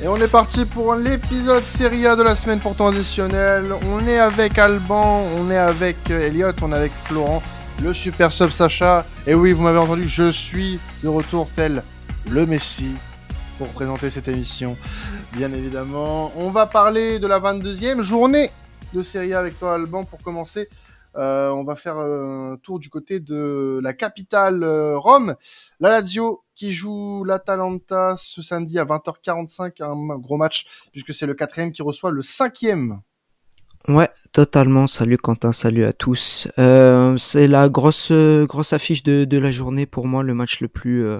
Et on est parti pour l'épisode Serie A de la semaine pour additionnel. On est avec Alban, on est avec euh, Elliot, on est avec Florent, le super sub Sacha. Et oui, vous m'avez entendu, je suis de retour tel le Messi pour présenter cette émission. Bien évidemment, on va parler de la 22e journée de Serie A avec toi Alban pour commencer. Euh, on va faire un tour du côté de la capitale euh, Rome. La Lazio qui joue l'Atalanta ce samedi à 20h45, un gros match, puisque c'est le quatrième qui reçoit le cinquième. Ouais, totalement. Salut Quentin, salut à tous. Euh, c'est la grosse grosse affiche de, de, la journée pour moi, le match le plus euh,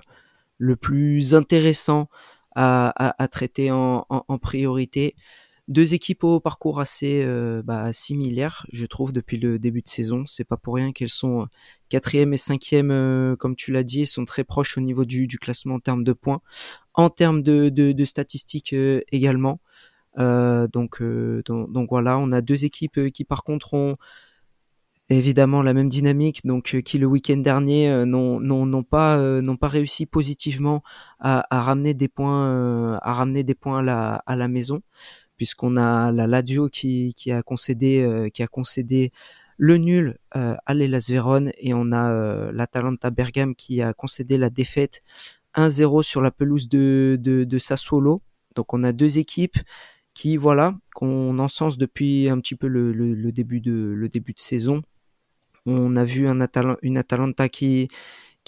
le plus intéressant à, à, traiter en, priorité. Deux équipes au parcours assez euh, bah, similaires, je trouve, depuis le début de saison. C'est pas pour rien qu'elles sont quatrième et cinquième, euh, comme tu l'as dit, sont très proches au niveau du, du, classement en termes de points, en termes de, de, de statistiques euh, également. Euh, donc, donc, voilà, on a deux équipes qui par contre ont évidemment la même dynamique, donc qui le week-end dernier n'ont pas n'ont pas réussi positivement à, à ramener des points à ramener des points à la, à la maison puisqu'on a la Lazio qui, a concédé euh, qui a concédé le nul euh, à l'Elas Vérone et on a euh, l'Atalanta Bergame qui a concédé la défaite 1-0 sur la pelouse de, de, Sassuolo. Donc on a deux équipes qui voilà qu'on encense depuis un petit peu le, le, le, début de le début de saison. On a vu un Atal une Atalanta qui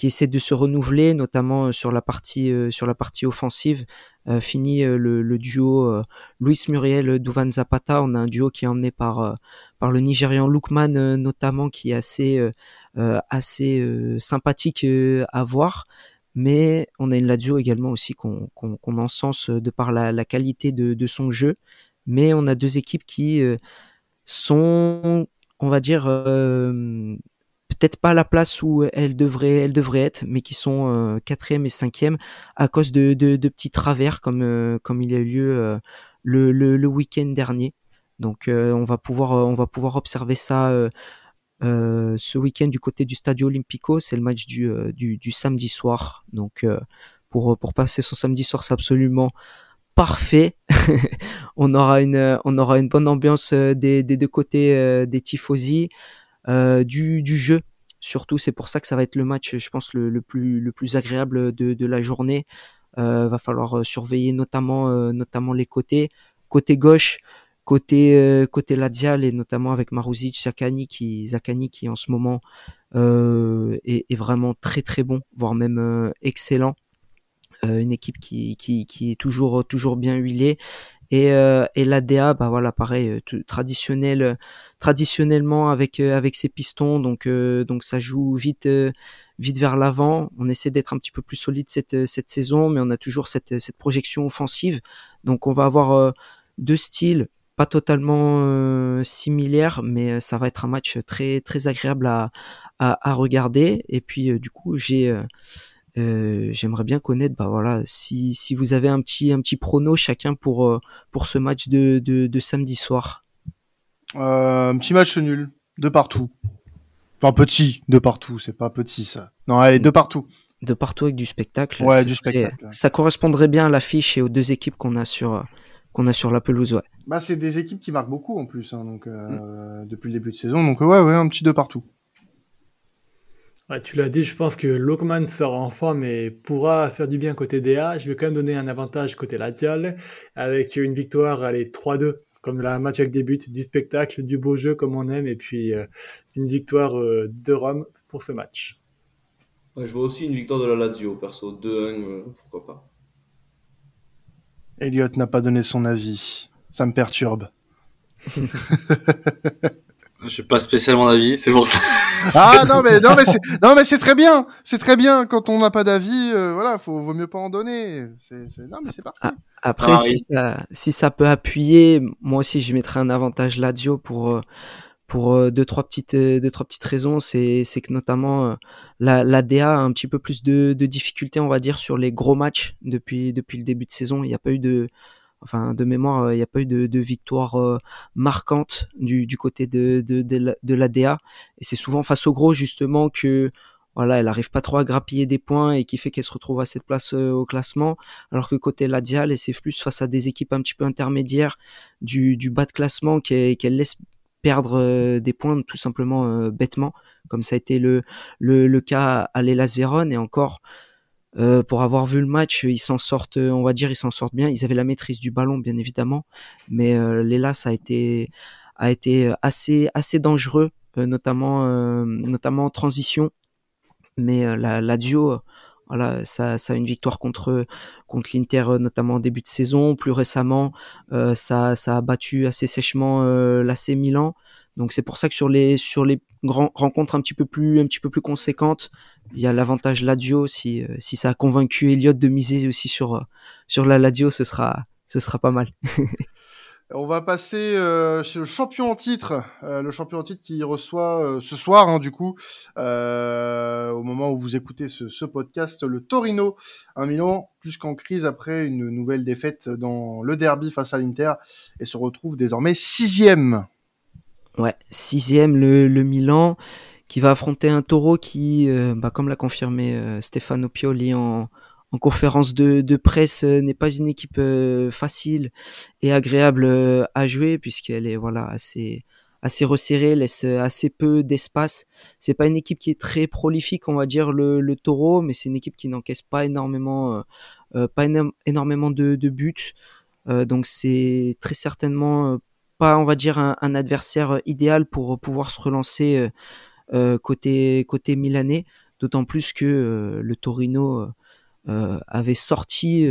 qui essaie de se renouveler, notamment euh, sur la partie euh, sur la partie offensive. Euh, fini le, duo Luis Muriel Duvan Zapata. On a un duo qui est emmené par par le Nigérian Lookman notamment, qui est assez assez sympathique à voir. Mais on a une Lazio également aussi qu'on qu'on encense de par la, qualité de, son jeu. Mais on a deux équipes qui sont, on va dire, peut-être pas à la place où elles devraient, elles devraient être, mais qui sont euh, quatrième et cinquième à cause de, de, de petits travers comme euh, comme il a eu lieu euh, le, le, le week-end dernier. Donc on va pouvoir on va pouvoir observer ça ce week-end du côté du Stadio Olimpico. C'est le match du, du, du samedi soir. Donc pour pour passer son samedi soir, c'est absolument parfait. on aura une on aura une bonne ambiance des, des deux côtés des tifosi. Euh, du, du jeu. Surtout c'est pour ça que ça va être le match je pense le, le plus le plus agréable de, de la journée. Euh, va falloir euh, surveiller notamment notamment les côtés. Côté gauche côté côté Lazial et notamment avec Maruzic Zakani qui Zakani qui en ce moment euh, est, est, vraiment très très bon voire même excellent. Une équipe qui, qui, qui est toujours toujours bien huilée et, euh, et l'ADA, bah voilà, pareil, euh, traditionnel, traditionnellement avec euh, avec ses pistons, donc euh, donc ça joue vite vite vers l'avant. On essaie d'être un petit peu plus solide cette cette saison, mais on a toujours cette cette projection offensive. Donc on va avoir deux styles pas totalement similaires, mais ça va être un match très très agréable à à, à regarder. Et puis du coup j'ai euh, j'aimerais bien connaître, bah voilà, si, si vous avez un petit un petit prono chacun pour euh, pour ce match de, de, de samedi soir. Euh, un petit match nul, de partout. Enfin petit, de partout, c'est pas petit ça. Non, allez, de partout. De partout avec du spectacle. Ouais, du spectacle. Ça correspondrait bien à l'affiche et aux deux équipes qu'on a sur qu'on a sur la pelouse, ouais. Bah c'est des équipes qui marquent beaucoup en plus, hein, donc euh, mm. depuis le début de saison, donc ouais, ouais, un petit de partout. Ouais, tu l'as dit, je pense que Lokman sera en forme et pourra faire du bien côté DA. Je vais quand même donner un avantage côté Latial avec une victoire, allez, 3-2, comme la match avec des buts, du spectacle, du beau jeu comme on aime, et puis euh, une victoire euh, de Rome pour ce match. Ouais, je vois aussi une victoire de la Lazio, perso. 2-1, euh, pourquoi pas. Elliot n'a pas donné son avis. Ça me perturbe. Je suis pas spécialement d'avis, c'est pour ça. ah non mais non mais c'est non mais c'est très bien, c'est très bien quand on n'a pas d'avis, euh, voilà, faut vaut mieux pas en donner. C'est, c'est... non mais c'est parfait. Après ah, si, ça, si ça peut appuyer, moi aussi je mettrais un avantage Ladio pour euh, pour euh, deux trois petites deux trois petites raisons, c'est c'est que notamment la la DA a un petit peu plus de de difficultés on va dire sur les gros matchs depuis depuis le début de saison, il n'y a pas eu de enfin de mémoire, euh, il n'y a pas eu de, de victoire euh, marquante du, côté de, de, de, l'ADA. Et c'est souvent face au gros justement que voilà, elle arrive pas trop à grappiller des points et qui fait qu'elle se retrouve à cette place au classement. Alors que côté Ladial, elle c'est plus face à des équipes un petit peu intermédiaires du, bas de classement qu'elle laisse perdre des points tout simplement bêtement, comme ça a été le, le, le cas à l'Elas Vérone et encore euh, pour avoir vu le match, ils s'en sortent, on va dire, ils s'en sortent bien. Ils avaient la maîtrise du ballon, bien évidemment, mais euh, l'Elas a été a été assez assez dangereux, euh, notamment euh, notamment en transition. Mais la, la duo, voilà, ça, ça a une victoire contre contre l'Inter, notamment en début de saison. Plus récemment, ça ça a battu assez sèchement l'AC Milan. Donc c'est pour ça que sur les sur les rencontres un petit peu plus un petit peu plus conséquentes, il y a l'avantage Ladio. Si euh, si ça a convaincu Elliott de miser aussi sur euh, la Ladio, ce sera pas mal. On va passer euh, le champion en titre, euh, le champion en titre qui reçoit ce soir, hein, du coup, au moment où vous écoutez ce, ce, podcast, le Torino, un Milan plus qu'en crise après une nouvelle défaite dans le derby face à l'Inter et se retrouve désormais sixième. Ouais, sixième le, le Milan qui va affronter un taureau qui, euh, bah, comme l'a confirmé euh, Stefano Pioli en, en conférence de, de presse, euh, n'est pas une équipe facile et agréable à jouer puisqu'elle est voilà assez assez resserrée, laisse assez peu d'espace. C'est pas une équipe qui est très prolifique, on va dire le, le taureau, mais c'est une équipe qui n'encaisse pas énormément pas énormément de, de buts. donc c'est très certainement pas, on va dire, un, adversaire idéal pour pouvoir se relancer euh, côté côté milanais. D'autant plus que euh, le Torino euh, avait sorti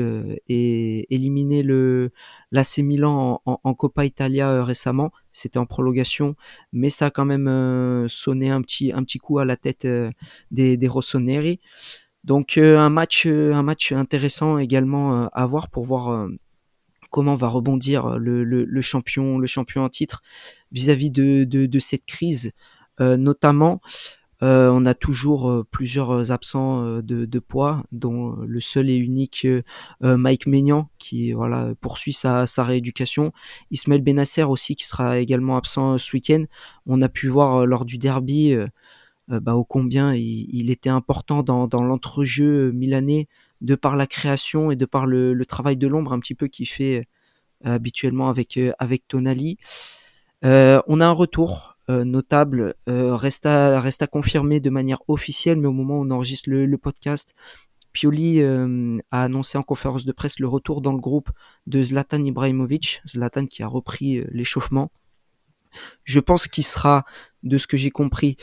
et éliminé le l'AC Milan en, Coppa Italia récemment. C'était en prolongation, mais ça a quand même sonné un petit un petit coup à la tête des, des Rossoneri. Donc un match un match intéressant également à voir pour voir comment va rebondir le, le, champion, le champion en titre vis-à-vis de, cette crise, euh, notamment. Euh, on a toujours euh, plusieurs absents de, poids, dont le seul et unique Mike Maignan qui poursuit sa, rééducation. Ismaël Benasser aussi qui sera également absent ce week-end. On a pu voir lors du derby bah, au combien il, il, était important dans, dans l'entrejeu milanais de par la création et de par le, travail de l'ombre un petit peu qu'il fait euh, habituellement avec euh, avec Tonali. Euh, on a un retour notable, reste à reste à confirmer de manière officielle, mais au moment où on enregistre le, le podcast, Pioli a annoncé en conférence de presse le retour dans le groupe de Zlatan Ibrahimovic, Zlatan qui a repris l'échauffement. Je pense qu'il sera, de ce que j'ai compris,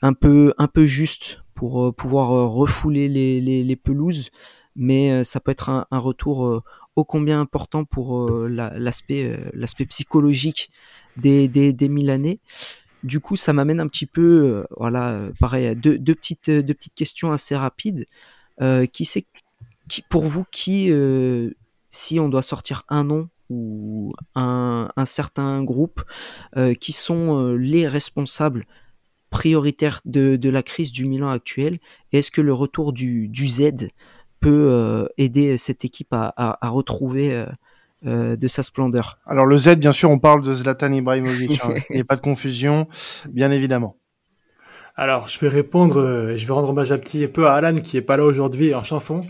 un peu un peu juste pour pouvoir refouler les pelouses mais euh, ça peut être un, retour euh, ô combien important pour euh, l'aspect psychologique des, Milanais. Du coup, ça m'amène un petit peu, voilà, pareil, deux, deux petites questions assez rapides. qui c'est qui pour vous qui si on doit sortir un nom ou un, certain groupe qui sont les responsables prioritaires de, de, la crise du Milan actuel Est-ce que le retour du, du Z peut euh, aider cette équipe à, à, à retrouver euh, euh, de sa splendeur. Alors le Z, bien sûr, on parle de Zlatan Ibrahimovic. hein. Il n'y a pas de confusion, bien évidemment. Alors, je vais répondre, je vais rendre hommage un petit peu à Alan qui est pas là aujourd'hui en chanson.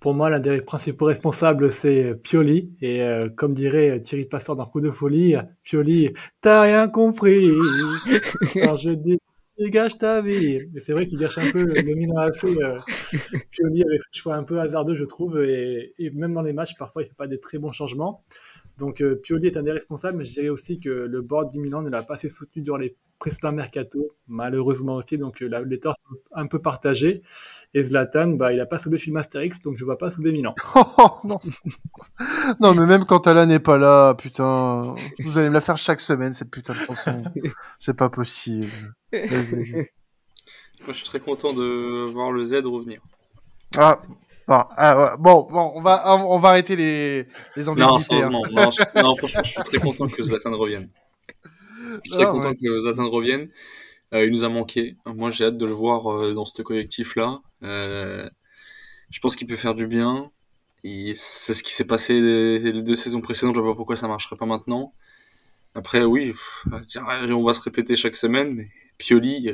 Pour moi, l'un des principaux responsables, c'est Pioli. Et euh, comme dirait Thierry Passeur dans Coup de folie, Pioli, t'as rien compris. Alors je dis dégage ta vie. Et c'est vrai qu'il gâche un peu le Milan AC euh, Pioli avec ce choix un peu hasardeux, je trouve. Et, et, même dans les matchs, parfois, il fait pas des très bons changements. Donc, euh, Pioli est un des responsables, mais je dirais aussi que le board du Milan ne l'a pas assez soutenu durant les précédents mercato, malheureusement aussi. Donc, euh, les torts sont un peu partagés. Et Zlatan, bah, il a pas sauvé le film Astérix, donc je vois pas sauver Milan. Oh, non. non, mais même quand Alain n'est pas là, putain, vous allez me la faire chaque semaine, cette putain de chanson. C'est pas possible. Moi, je suis très content de voir le Z revenir. Ah, Bon, ah, bon, bon, on va, on va arrêter les, les ambiguïtés. Non, sérieusement, hein. non, je, non, franchement, je suis très content que Zlatan revienne. Je suis très ah, content ouais. que Zlatan revienne. Euh, il nous a manqué. Moi, j'ai hâte de le voir euh, dans ce collectif-là. Euh, je pense qu'il peut faire du bien. C'est ce qui s'est passé les deux saisons précédentes. Je vois pas pourquoi ça marcherait pas maintenant. Après, oui, on va se répéter chaque semaine, mais Pioli,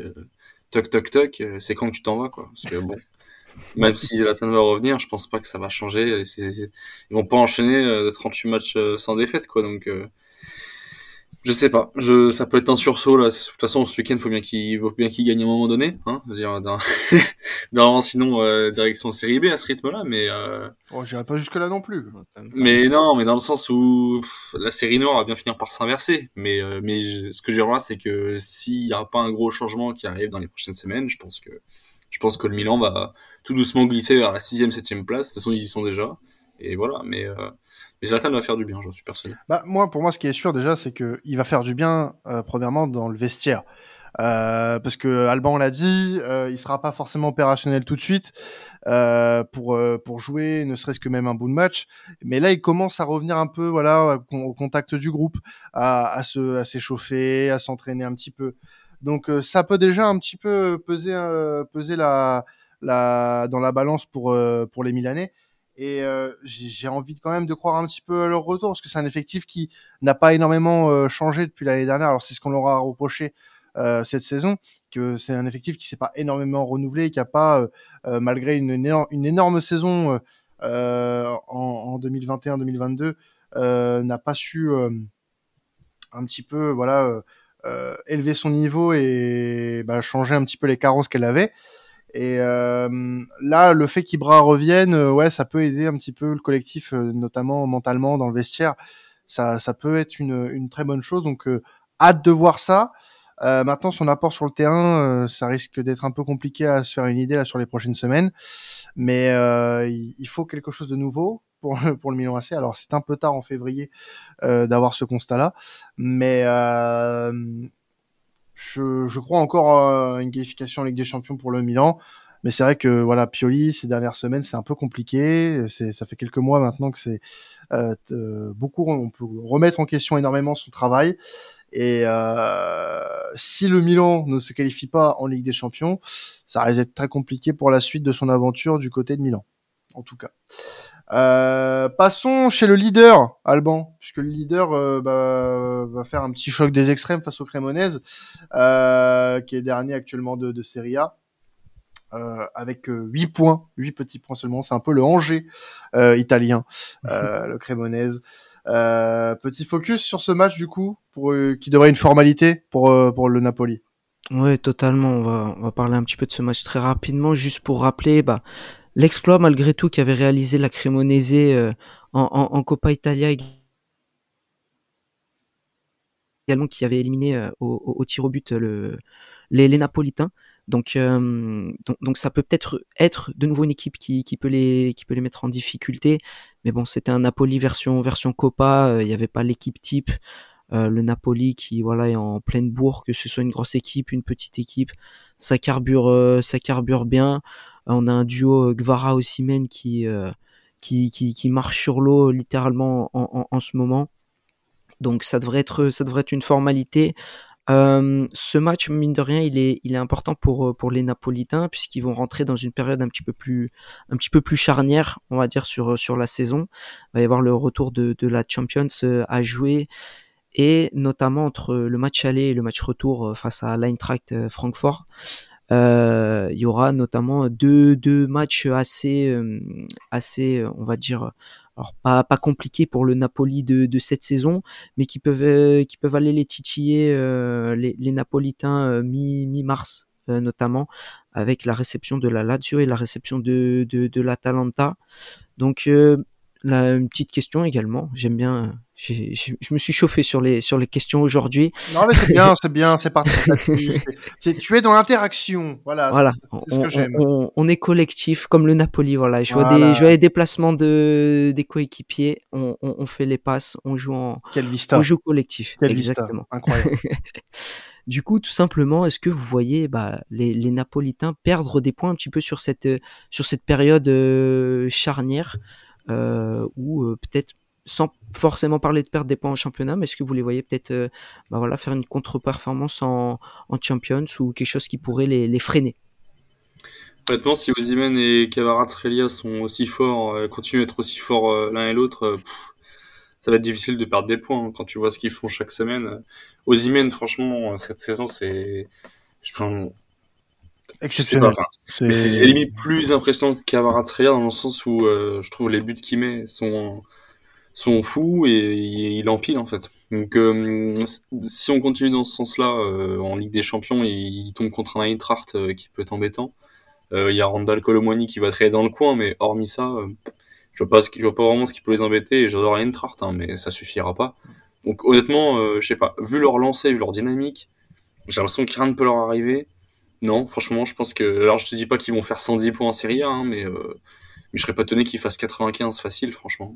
toc toc toc, c'est quand que tu t'en vas quoi. Parce que bon, même si Zlatan va revenir, je pense pas que ça va changer. Ils vont pas enchaîner 38 matchs sans défaite quoi. Donc je sais pas. Je, ça peut être un sursaut là. De toute façon, ce week-end, faut bien qu'il, faut bien qu'il gagne à un moment donné, hein. dire, dans... sinon, euh, direction série B à ce rythme-là, mais. Euh... Oh, j'irai pas jusque là non plus. Mais non, mais dans le sens où la série noire va bien finir par s'inverser. Mais, euh, mais ce que je dire c'est que s'il y a pas un gros changement qui arrive dans les prochaines semaines, je pense que, je pense que le Milan va tout doucement glisser vers la sixième, septième place. De toute façon, ils y sont déjà. Et voilà. Mais euh, mais Zlatan va faire du bien, j'en suis persuadé. Bah, moi, pour moi, ce qui est sûr déjà, c'est qu'il va faire du bien, euh, premièrement, dans le vestiaire. Euh, parce que Alban l'a dit, euh, il sera pas forcément opérationnel tout de suite euh, pour pour jouer, ne serait-ce que même un bout de match. Mais là, il commence à revenir un peu, voilà, au contact du groupe, à, à se à s'échauffer, à s'entraîner un petit peu. Donc ça peut déjà un petit peu peser peser la la dans la balance pour pour les Milanais. Et euh, j'ai envie quand même de croire un petit peu à leur retour, parce que c'est un effectif qui n'a pas énormément euh, changé depuis l'année dernière. Alors c'est ce qu'on leur a reproché euh, cette saison, que c'est un effectif qui s'est pas énormément renouvelé, qui a pas, malgré une, énorme saison en, en 2021-2022, n'a pas su un petit peu, voilà, élever son niveau et bah, changer un petit peu les carences qu'elle avait. Et euh, là, le fait qu'Ibra revienne, euh, ouais, ça peut aider un petit peu le collectif, euh, notamment mentalement dans le vestiaire. Ça, ça peut être une, une très bonne chose. Donc, hâte de voir ça. maintenant, son apport sur le terrain, ça risque d'être un peu compliqué à se faire une idée là sur les prochaines semaines. Mais il faut quelque chose de nouveau pour, pour le Milan AC. Alors, c'est un peu tard en février d'avoir ce constat-là, mais je, je crois encore à une qualification en Ligue des Champions pour le Milan. Mais c'est vrai que voilà, Pioli ces dernières semaines c'est un peu compliqué. Ça fait quelques mois maintenant que c'est euh, beaucoup. On peut remettre en question énormément son travail. Et euh, si le Milan ne se qualifie pas en Ligue des Champions, ça risque d'être très compliqué pour la suite de son aventure du côté de Milan, en tout cas. Euh, passons chez le leader, Alban, puisque le leader euh, bah, va faire un petit choc des extrêmes face au Cremonese, euh, qui est dernier actuellement de, de Serie A. Euh, avec 8 points, 8 petits points seulement, c'est un peu le Angers italien, le Cremonese. petit focus sur ce match du coup, pour, qui devrait une formalité pour, pour le Napoli. Oui, totalement. On va, on va parler un petit peu de ce match très rapidement, juste pour rappeler, bah, l'exploit malgré tout qu'avait réalisé la Cremonese euh, en, en, Coppa Italia également qui avait éliminé euh, au, au, tir au but le, les, les Napolitains. Donc, euh, donc, donc, ça peut peut-être être de nouveau une équipe qui, qui, peut les, qui peut les mettre en difficulté. Mais bon, c'était un Napoli version, version Copa. Il n'y avait pas l'équipe type. Le Napoli qui voilà est en pleine bourre, que ce soit une grosse équipe, une petite équipe, ça carbure, ça carbure bien. On a un duo euh, Gvara Osimen qui, euh, qui, qui, qui marche sur l'eau littéralement en, en, en, ce moment. Donc ça devrait être, ça devrait être une formalité. Euh, ce match, mine de rien, il est, il est important pour, pour les Napolitains puisqu'ils vont rentrer dans une période un petit peu plus, un petit peu plus charnière, on va dire sur sur la saison. Il va y avoir le retour de, de la Champions euh, à jouer et notamment entre le match aller et le match retour face à l'Eintracht Francfort. Euh, il y aura notamment deux, deux matchs assez, euh, assez, euh, on va dire, alors pas, pas compliqués pour le Napoli de, de cette saison, mais qui peuvent, qui peuvent aller les titiller les, les Napolitains mi, mi-mars notamment, avec la réception de la Lazio et la réception de, de, de l'Atalanta. Donc Là, une petite question également. J'aime bien. Je me suis chauffé sur les sur les questions aujourd'hui. Non mais c'est bien, c'est bien, c'est participatif. tu es dans l'interaction, voilà. Voilà. C'est ce que j'aime. On, on, est collectif comme le Napoli, voilà. Je vois des je vois les déplacements de des coéquipiers. On, on, on, fait les passes, on joue en. Quel vista. On joue collectif. Quel Exactement. Vista. Incroyable. du coup, tout simplement, est-ce que vous voyez bah, les, les Napolitains perdre des points un petit peu sur cette sur cette période euh, charnière? Euh, ou euh, peut-être sans forcément parler de perdre des points en championnat, mais est-ce que vous les voyez peut-être euh, bah voilà, faire une contre-performance en, en, Champions ou quelque chose qui pourrait les, freiner? Honnêtement, si Ozymen et Kvaratskhelia sont aussi forts, euh, continuent à être aussi forts l'un et l'autre, ça va être difficile de perdre des points hein, quand tu vois ce qu'ils font chaque semaine. Ozymen, franchement, cette saison, c'est, Exceptionnel. C'est limite plus impressionnant qu'Avaratria dans le sens où euh, je trouve les buts qu'il met sont sont fous et il empile en fait. Donc euh, si on continue dans ce sens-là euh, en Ligue des Champions, il, tombe contre un Eintracht qui peut être embêtant. Il y a Randall Colomwani qui va traîner dans le coin, mais hormis ça, je vois pas ce qui, je vois pas vraiment ce qui peut les embêter. Et j'adore Eintracht, hein, mais ça suffira pas. Donc honnêtement, je sais pas. Vu leur lancer, vu leur dynamique, j'ai l'impression que rien ne peut leur arriver. Non, franchement, je pense que. Alors, je te dis pas qu'ils vont faire 110 points en Série A, hein, mais, euh... mais je serais pas étonné qu'ils fassent 95 facile, franchement.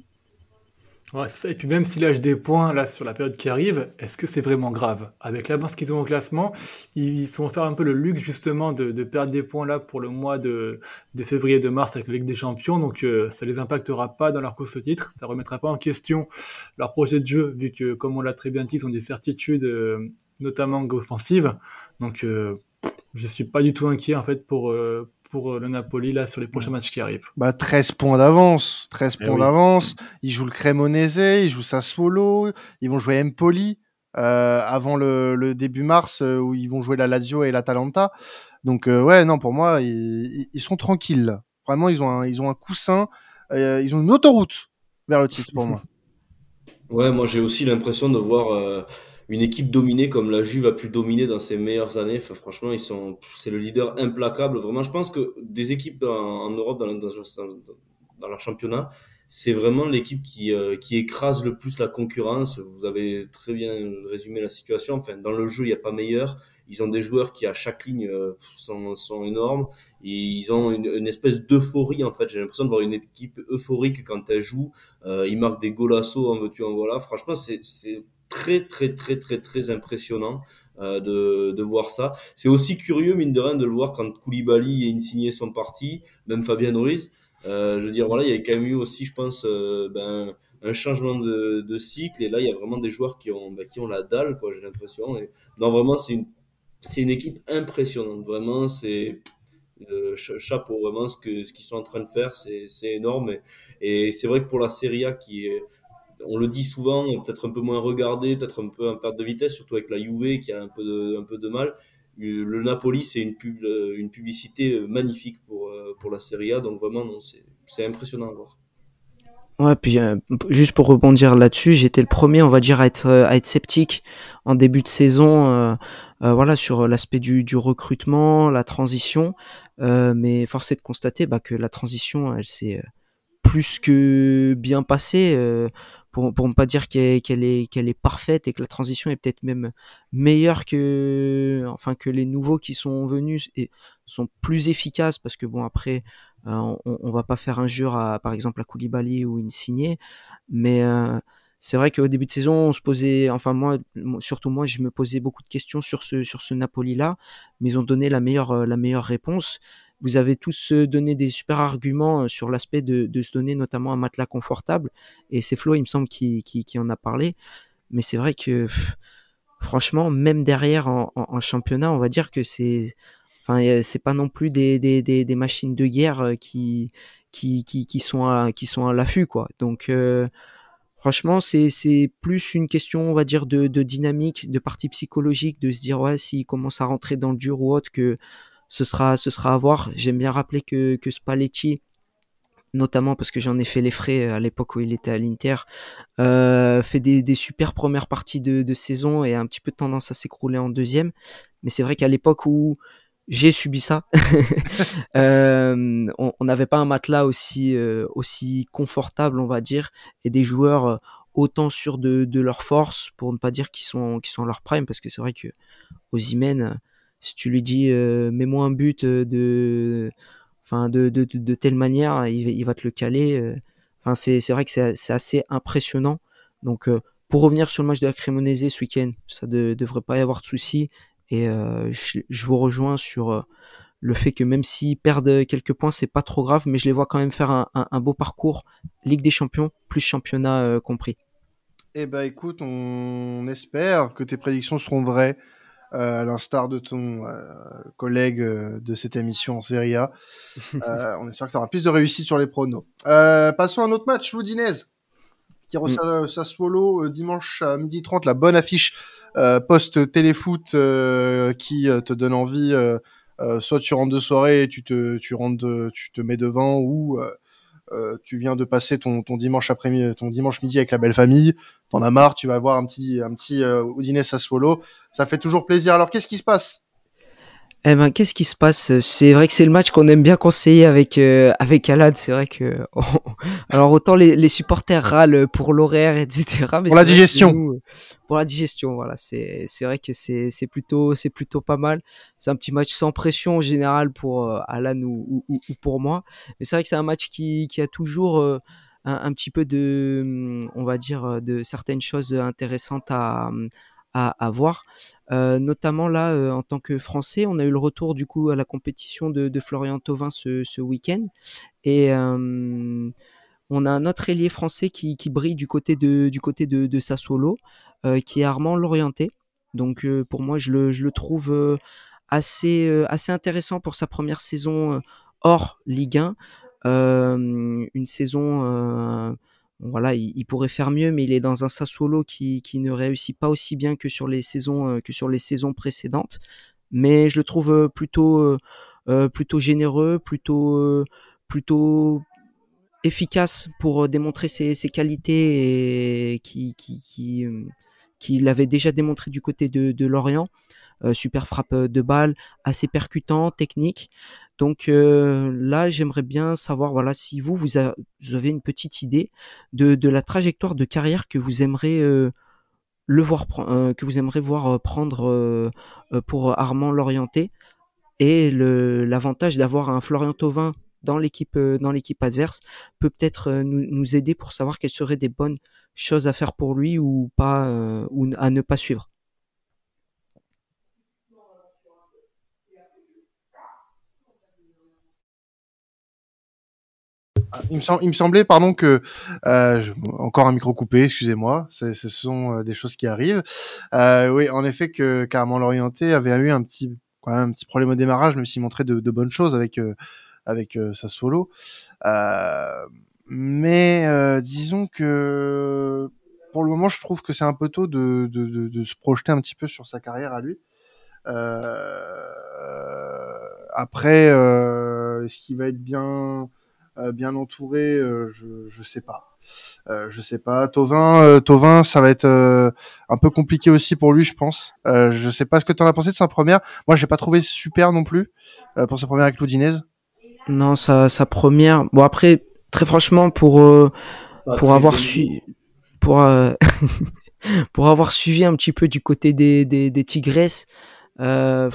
Ouais, ça. Et puis même s'ils lâchent des points là sur la période qui arrive, est-ce que c'est vraiment grave? Avec l'avance qu'ils ont au classement, ils, vont faire un peu le luxe justement de, perdre des points là pour le mois de, février de mars avec la Ligue des Champions. Donc euh, ça les impactera pas dans leur course au titre, ça remettra pas en question leur projet de jeu vu que comme on l'a très bien dit, ils ont des certitudes euh, notamment offensives. Donc euh, je suis pas du tout inquiet en fait pour euh, pour euh, le Napoli là sur les prochains matchs qui arrivent. Bah 13 points d'avance, 13 eh points d'avance. Ils jouent le Cremonese, ils jouent Sassuolo, ils vont jouer Empoli euh, avant le, le, début mars euh, où ils vont jouer la Lazio et la Talenta. Donc ouais non pour moi ils, ils, sont tranquilles. Vraiment ils ont un, ils ont un coussin, ils ont une autoroute vers le titre pour moi. Ouais moi j'ai aussi l'impression de voir une équipe dominée comme la Juve a pu dominer dans ses meilleures années. Enfin, franchement, ils sont, c'est le leader implacable. Vraiment, je pense que des équipes en, Europe, dans, leur championnat, c'est vraiment l'équipe qui, euh, qui écrase le plus la concurrence. Vous avez très bien résumé la situation. Enfin, dans le jeu, il n'y a pas meilleur. Ils ont des joueurs qui, à chaque ligne, euh, sont, énormes. Ils ont une, espèce d'euphorie, en fait. J'ai l'impression de voir une équipe euphorique quand elle joue. Euh, ils marquent des golassos en veux-tu, en voilà. Franchement, c'est très très très très très impressionnant euh, de, de voir ça. C'est aussi curieux mine de rien de le voir quand Koulibaly et Insigné sont partis, même Fabien Ruiz. Euh, je veux dire voilà, il y a quand même eu aussi, je pense, euh, ben, un changement de, de, cycle et là il y a vraiment des joueurs qui ont ben, qui ont la dalle quoi, j'ai l'impression. Et... Non vraiment c'est une c'est une équipe impressionnante vraiment c'est euh, chapeau vraiment ce que ce qu'ils sont en train de faire c'est c'est énorme et, et c'est vrai que pour la Serie A qui est on le dit souvent, peut-être un peu moins regardé, peut-être un peu en perte de vitesse, surtout avec la Juve qui a un peu de, un peu de mal. Le Napoli, c'est une, pub, une publicité magnifique pour, euh, pour la Serie A, donc vraiment, c'est impressionnant à voir. Ouais, puis euh, juste pour rebondir là-dessus, j'étais le premier, on va dire, à être, à être sceptique en début de saison, euh, voilà, sur l'aspect du, du recrutement, la transition, mais force est de constater bah, que la transition, elle s'est plus que bien passée pour, ne pas dire qu'elle est, qu'elle est parfaite et que la transition est peut-être même meilleure que, enfin, que les nouveaux qui sont venus et sont plus efficaces parce que bon, après, euh, on, on, va pas faire injure à, par exemple, à Koulibaly ou Insigné, mais euh, c'est vrai qu'au début de saison, on se posait, enfin moi, surtout moi, je me posais beaucoup de questions sur ce sur ce Napoli là, mais ils ont donné la meilleure euh, la meilleure réponse. Vous avez tous euh, donné des super arguments euh, sur l'aspect de, de, se donner notamment un matelas confortable. Et c'est Flo, il me semble, qui, qui, qui en a parlé. Mais c'est vrai que, franchement, même derrière en, en, championnat, on va dire que c'est, enfin, c'est pas non plus des, des, des, des, machines de guerre euh, qui, qui, qui, qui sont à, qui sont à l'affût, quoi. Donc, franchement, c'est, c'est plus une question, on va dire, de, de dynamique, de partie psychologique, de se dire, ouais, s'il commence à rentrer dans le dur ou autre, que ce sera, ce sera à voir. J'aime bien rappeler que, que Spalletti, notamment parce que j'en ai fait les frais à l'époque où il était à l'Inter, euh, fait des, des, super premières parties de, de, saison et a un petit peu tendance à s'écrouler en deuxième. Mais c'est vrai qu'à l'époque où j'ai subi ça, euh, on n'avait pas un matelas aussi, euh, aussi confortable, on va dire, et des joueurs euh, autant sûrs de, de leur force, pour ne pas dire qu'ils sont, qu'ils sont leur prime, parce que c'est vrai que Imen, si tu lui dis euh, mets-moi un but euh, de enfin de, de, de, telle manière il, va te le caler euh. enfin c'est vrai que c'est assez impressionnant. Donc pour revenir sur le match de la Cremonese ce week-end ça ne devrait pas y avoir de souci et je, je, vous rejoins sur le fait que même s'ils perdent quelques points c'est pas trop grave mais je les vois quand même faire un, un, beau parcours. Ligue des Champions plus championnat compris. Eh ben écoute on espère que tes prédictions seront vraies à l'instar de ton euh, collègue euh, de cette émission en Serie A. on espère que tu auras plus de réussite sur les pronos. passons à un autre match, Woodinez, qui reçoit mm. Sassuolo dimanche à 12h30, la bonne affiche post-téléfoot qui te donne envie soit tu rentres de soirée et tu te, tu rentres, tu te mets devant, ou tu viens de passer ton, ton dimanche après ton dimanche midi avec la belle famille. T'en as marre, tu vas voir un petit, un petit dîner Sassuolo. Ça fait toujours plaisir. Alors qu'est-ce qui se passe? Eh ben, qu'est-ce qui se passe? C'est vrai que c'est le match qu'on aime bien conseiller avec euh, avec Alad. C'est vrai que alors autant les, les, supporters râlent pour l'horaire, etc. Mais pour la digestion. Euh, pour la digestion, voilà. C'est c'est vrai que c'est c'est plutôt c'est plutôt pas mal. C'est un petit match sans pression en général pour euh, Alan ou, ou, ou, pour moi. Mais c'est vrai que c'est un match qui qui a toujours un, petit peu de on va dire de certaines choses intéressantes à à, à voir. Euh, notamment là, euh, en tant que Français, on a eu le retour du coup à la compétition de, Florian Thauvin ce, week-end. Et euh, on a un autre ailier français qui, brille du côté de, du côté de, Sassuolo, qui est Armand Lorienté. Donc pour moi, je le, je le trouve assez, assez intéressant pour sa première saison hors Ligue 1. Une saison voilà, il, pourrait faire mieux, mais il est dans un Sassuolo qui, qui ne réussit pas aussi bien que sur les saisons que sur les saisons précédentes. Mais je le trouve plutôt plutôt généreux, plutôt plutôt efficace pour démontrer ses, qualités et qui qui déjà démontré du côté de Lorient. Super frappe de balle, assez percutant, technique. Donc euh, là, j'aimerais bien savoir, voilà, si vous, vous, avez une petite idée de, la trajectoire de carrière que vous aimeriez euh, le voir, euh, que vous aimeriez voir prendre pour Armand Lorienté, et l'avantage d'avoir un Florian Thauvin dans l'équipe dans l'équipe adverse peut peut-être nous, nous, aider pour savoir quelles seraient des bonnes choses à faire pour lui ou pas ou à ne pas suivre. Il, me semblait, pardon, que euh, encore un micro coupé, excusez-moi, ce sont euh, des choses qui arrivent. Euh, oui, en effet, que carrément l'orienté avait eu un petit, quand même, un petit problème au démarrage, même s'il montrait de, de, bonnes choses avec avec sa solo. mais disons que pour le moment, je trouve que c'est un peu tôt de, de, de, de, se projeter un petit peu sur sa carrière à lui. après, est-ce qu'il va être bien euh, bien entouré, euh, je je sais pas. Euh, je sais pas. Tovin, Tovin, ça va être un peu compliqué aussi pour lui, je pense. je sais pas ce que tu en as pensé de sa première. Moi, j'ai pas trouvé super non plus pour sa première avec l'Oudinez. Non, sa, sa première. Bon après, très franchement, pour pour avoir su, pour pour avoir suivi un petit peu du côté des des, des Tigresses, euh,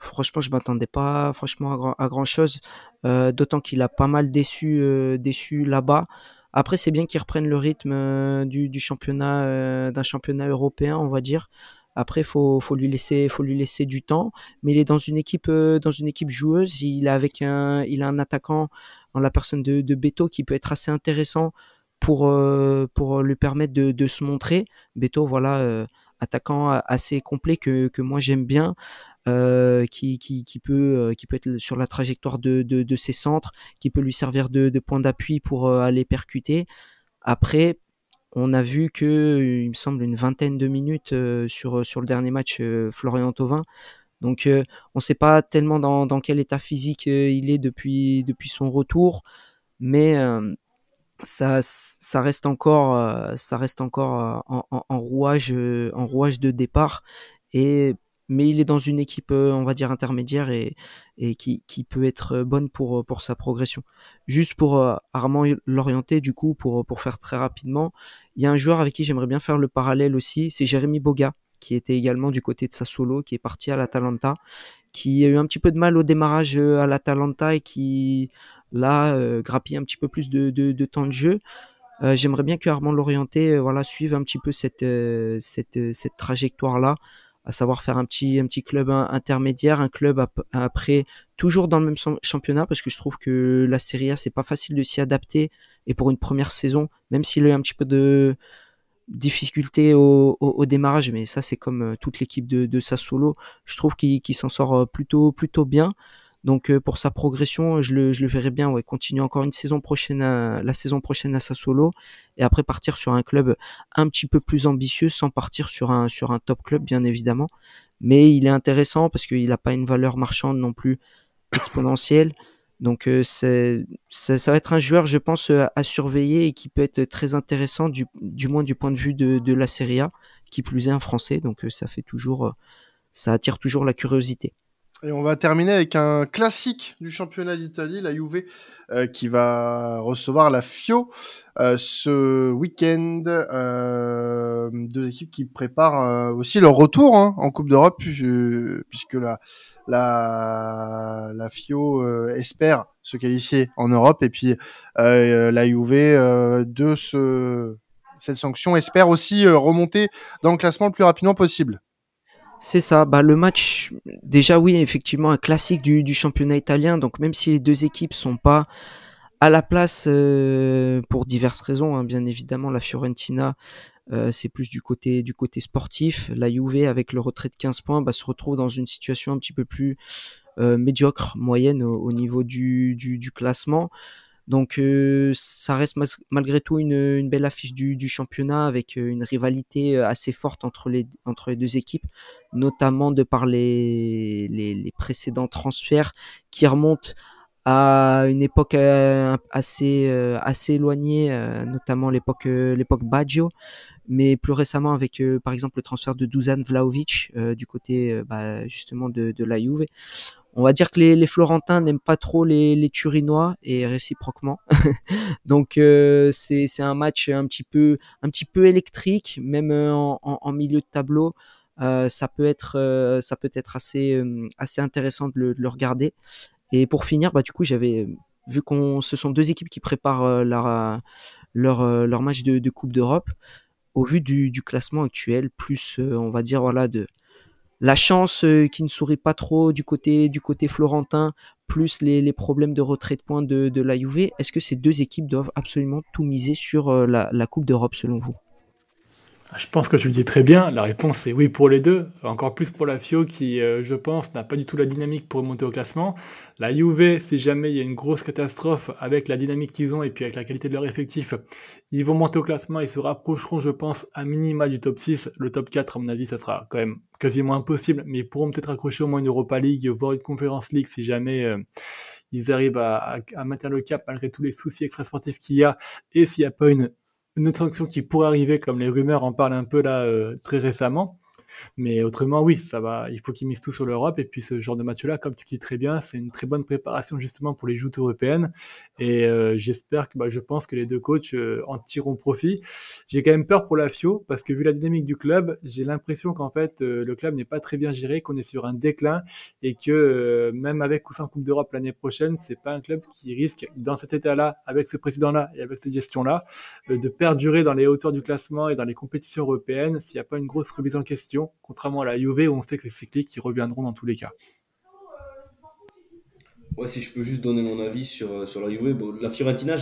franchement, je m'attendais pas franchement à grand, chose. Euh, d'autant qu'il a pas mal déçu, euh, là-bas. Après, c'est bien qu'il reprenne le rythme euh, d'un championnat européen, on va dire. Après, faut, faut lui laisser, faut lui laisser du temps. Mais il est dans une équipe, dans une équipe joueuse. Il a avec un, attaquant en la personne de, Beto qui peut être assez intéressant pour, lui permettre de, se montrer. Beto, voilà, attaquant assez complet que moi j'aime bien. Euh, qui, qui, peut, euh, qui peut être sur la trajectoire de, de, de ses centres, qui peut lui servir de, point d'appui pour euh, aller percuter. Après, on a vu que, il me semble, une vingtaine de minutes sur, sur le dernier match Florian Thauvin. Donc, on ne sait pas tellement dans, quel état physique il est depuis, depuis son retour, mais ça, ça reste encore, ça reste encore en, en, en, rouage, en rouage de départ. Et mais il est dans une équipe, euh, on va dire, intermédiaire et, et qui, qui, peut être euh, bonne pour, euh, pour sa progression. Juste pour Armand l'orienter, du coup, pour, pour faire très rapidement, il y a un joueur avec qui j'aimerais bien faire le parallèle aussi, c'est Jérémy Boga, qui était également du côté de Sassuolo, qui est parti à l'Atalanta, qui a eu un petit peu de mal au démarrage à l'Atalanta et qui, là, euh, grappille un petit peu plus de, de, temps de jeu. J'aimerais bien que Armand l'orienter, voilà, suive un petit peu cette, cette, cette trajectoire-là à savoir faire un petit un petit club intermédiaire, un club après toujours dans le même championnat parce que je trouve que la Serie A c'est pas facile de s'y adapter et pour une première saison, même s'il a eu un petit peu de difficulté au, démarrage, mais ça c'est comme euh, toute l'équipe de, de je trouve qu'il s'en sort euh, plutôt plutôt bien. Donc pour sa progression, je le, verrais bien ouais, continuer encore une saison prochaine à, la saison prochaine à Sassuolo et après partir sur un club un petit peu plus ambitieux sans partir sur un sur un top club bien évidemment. Mais il est intéressant parce qu'il n'a pas une valeur marchande non plus exponentielle. Donc c'est, ça, va être un joueur, je pense, à surveiller et qui peut être très intéressant du, moins du point de vue de, de la Serie A, qui plus est un Français. Donc ça fait toujours, ça attire toujours la curiosité. Et on va terminer avec un classique du championnat d'Italie, la Juve, euh, qui va recevoir la Fio euh, ce week-end. Euh, deux équipes qui préparent euh, aussi leur retour hein, en Coupe d'Europe, puisque la, la, la Fio euh, espère se qualifier en Europe, et puis la Juve de ce, cette sanction espère aussi remonter dans le classement le plus rapidement possible. C'est ça. Bah, le match, déjà oui, effectivement, un classique du, championnat italien. Donc même si les deux équipes sont pas à la place euh, pour diverses raisons, hein, bien évidemment, la Fiorentina, euh, c'est plus du côté du côté sportif. La Juve, avec le retrait de 15 points, bah, se retrouve dans une situation un petit peu plus euh, médiocre, moyenne au, au niveau du, classement. Donc ça reste malgré tout une, belle affiche du, du, championnat avec une rivalité assez forte entre les, entre les deux équipes, notamment de par les, les, les précédents transferts qui remontent à une époque assez assez éloignée, notamment l'époque l'époque Baggio, mais plus récemment avec par exemple le transfert de Dusan Vlaovic du côté bah, justement de, de la Juve on va dire que les, les Florentins n'aiment pas trop les, les, Turinois et réciproquement. Donc euh, c'est un match un petit peu un petit peu électrique, même euh, en, en milieu de tableau. Euh, ça peut être euh, ça peut être assez euh, intéressant de le, de le, regarder. Et pour finir, bah du coup j'avais vu qu'on ce sont deux équipes qui préparent leur leur match de, Coupe d'Europe. Au vu du, classement actuel, plus on va dire voilà de la chance qui ne sourit pas trop du côté du côté florentin, plus les, problèmes de retrait de points de, de la Juve, est-ce que ces deux équipes doivent absolument tout miser sur la, Coupe d'Europe selon vous? Je pense que tu le dis très bien. La réponse est oui pour les deux. Encore plus pour la Fio qui, euh, je pense, n'a pas du tout la dynamique pour monter au classement. La Juve, si jamais il y a une grosse catastrophe avec la dynamique qu'ils ont et puis avec la qualité de leur effectif, ils vont monter au classement. Ils se rapprocheront, je pense, à minima du top 6. Le top 4, à mon avis, ça sera quand même quasiment impossible. Mais ils pourront peut-être accrocher au moins une Europa League, voire une Conference League si jamais euh, ils arrivent à, maintenir le cap malgré tous les soucis extrasportifs qu'il y a et s'il n'y a pas une une autre sanction qui pourrait arriver, comme les rumeurs en parlent un peu là euh, très récemment. Mais autrement, oui, ça va. Il faut qu'ils misent tout sur l'Europe. Et puis ce genre de match-là, comme tu dis très bien, c'est une très bonne préparation justement pour les joutes européennes. Et euh, j'espère que, bah, je pense que les deux coachs euh, en tireront profit. J'ai quand même peur pour la FIO parce que vu la dynamique du club, j'ai l'impression qu'en fait euh, le club n'est pas très bien géré, qu'on est sur un déclin et que même avec ou sans Coupe d'Europe l'année prochaine, c'est pas un club qui risque dans cet état-là, avec ce président-là et avec cette gestion-là, de perdurer dans les hauteurs du classement et dans les compétitions européennes s'il n'y a pas une grosse remise en question contrairement à la Juve où on sait que c'est cycliques qui reviendront dans tous les cas. Ouais, si je peux juste donner mon avis sur, euh, sur la Juve, la Fiorentina,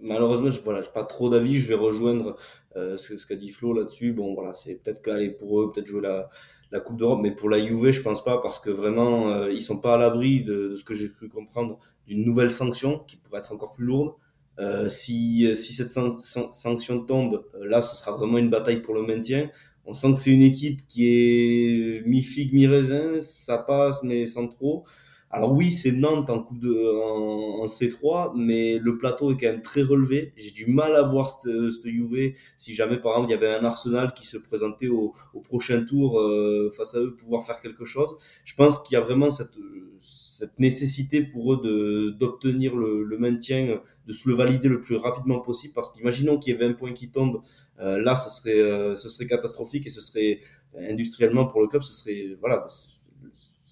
malheureusement, je voilà, pas trop d'avis. Je vais rejoindre euh, ce, qu'a dit Flo là-dessus. Bon, voilà, c'est peut-être qu'aller pour eux, peut-être jouer la, la Coupe d'Europe, mais pour la Juve, je pense pas parce que vraiment, euh, ils sont pas à l'abri de, ce que j'ai cru comprendre d'une nouvelle sanction qui pourrait être encore plus lourde. Euh, si, si cette san sanction tombe, là, ce sera vraiment une bataille pour le maintien. On sent que c'est une équipe qui est mi-figue, mi-raisin, ça passe, mais sans trop. Alors oui, c'est Nantes en coupe de en, en, C3, mais le plateau est quand même très relevé. J'ai du mal à voir cette Juve si jamais par exemple il y avait un Arsenal qui se présentait au, au prochain tour euh, face à eux pouvoir faire quelque chose. Je pense qu'il y a vraiment cette cette nécessité pour eux de d'obtenir le, le, maintien, de se le valider le plus rapidement possible, parce qu'imaginons qu'il y ait 20 points qui tombent, euh, là ce serait euh, ce serait catastrophique et ce serait industriellement pour le club, ce serait voilà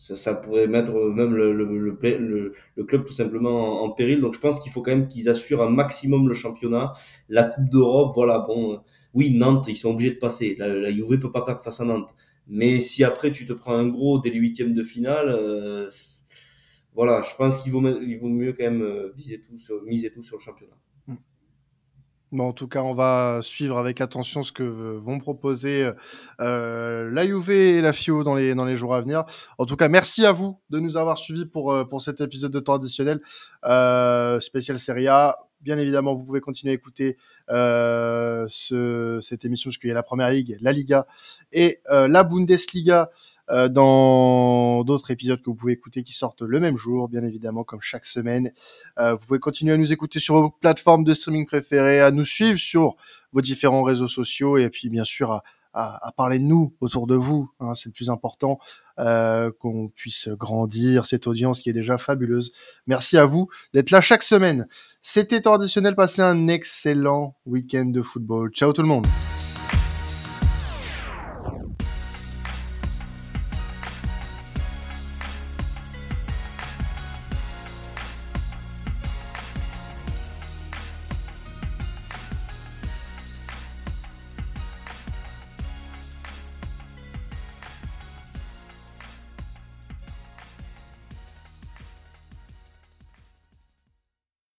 ça, ça, pourrait mettre même le, le, le, le, club tout simplement en, péril. Donc je pense qu'il faut quand même qu'ils assurent un maximum le championnat. La Coupe d'Europe, voilà, bon, oui, Nantes, ils sont obligés de passer. La, la Juve peut pas perdre face à Nantes. Mais si après tu te prends un gros dès les huitièmes de finale, euh, voilà, je pense qu'il vaut, vaut mieux quand même euh, viser tout sur, miser tout sur le championnat. En tout cas, on va suivre avec attention ce que vont proposer euh, la Juve et la FIO dans les, dans les jours à venir. En tout cas, merci à vous de nous avoir suivis pour, euh, pour cet épisode de temps additionnel euh, spécial Serie A. Bien évidemment, vous pouvez continuer à écouter euh, ce, cette émission parce qu'il y a la Première Ligue, la Liga et la Bundesliga euh, dans d'autres épisodes que vous pouvez écouter qui sortent le même jour, bien évidemment, comme chaque semaine. Euh, vous pouvez continuer à nous écouter sur vos plateformes de streaming préférées, à nous suivre sur vos différents réseaux sociaux et puis bien sûr à, à, à parler de nous autour de vous. Hein, c'est le plus important, euh, qu'on puisse grandir cette audience qui est déjà fabuleuse. Merci à vous d'être là chaque semaine. C'était traditionnel. Passez un excellent week-end de football. Ciao tout le monde.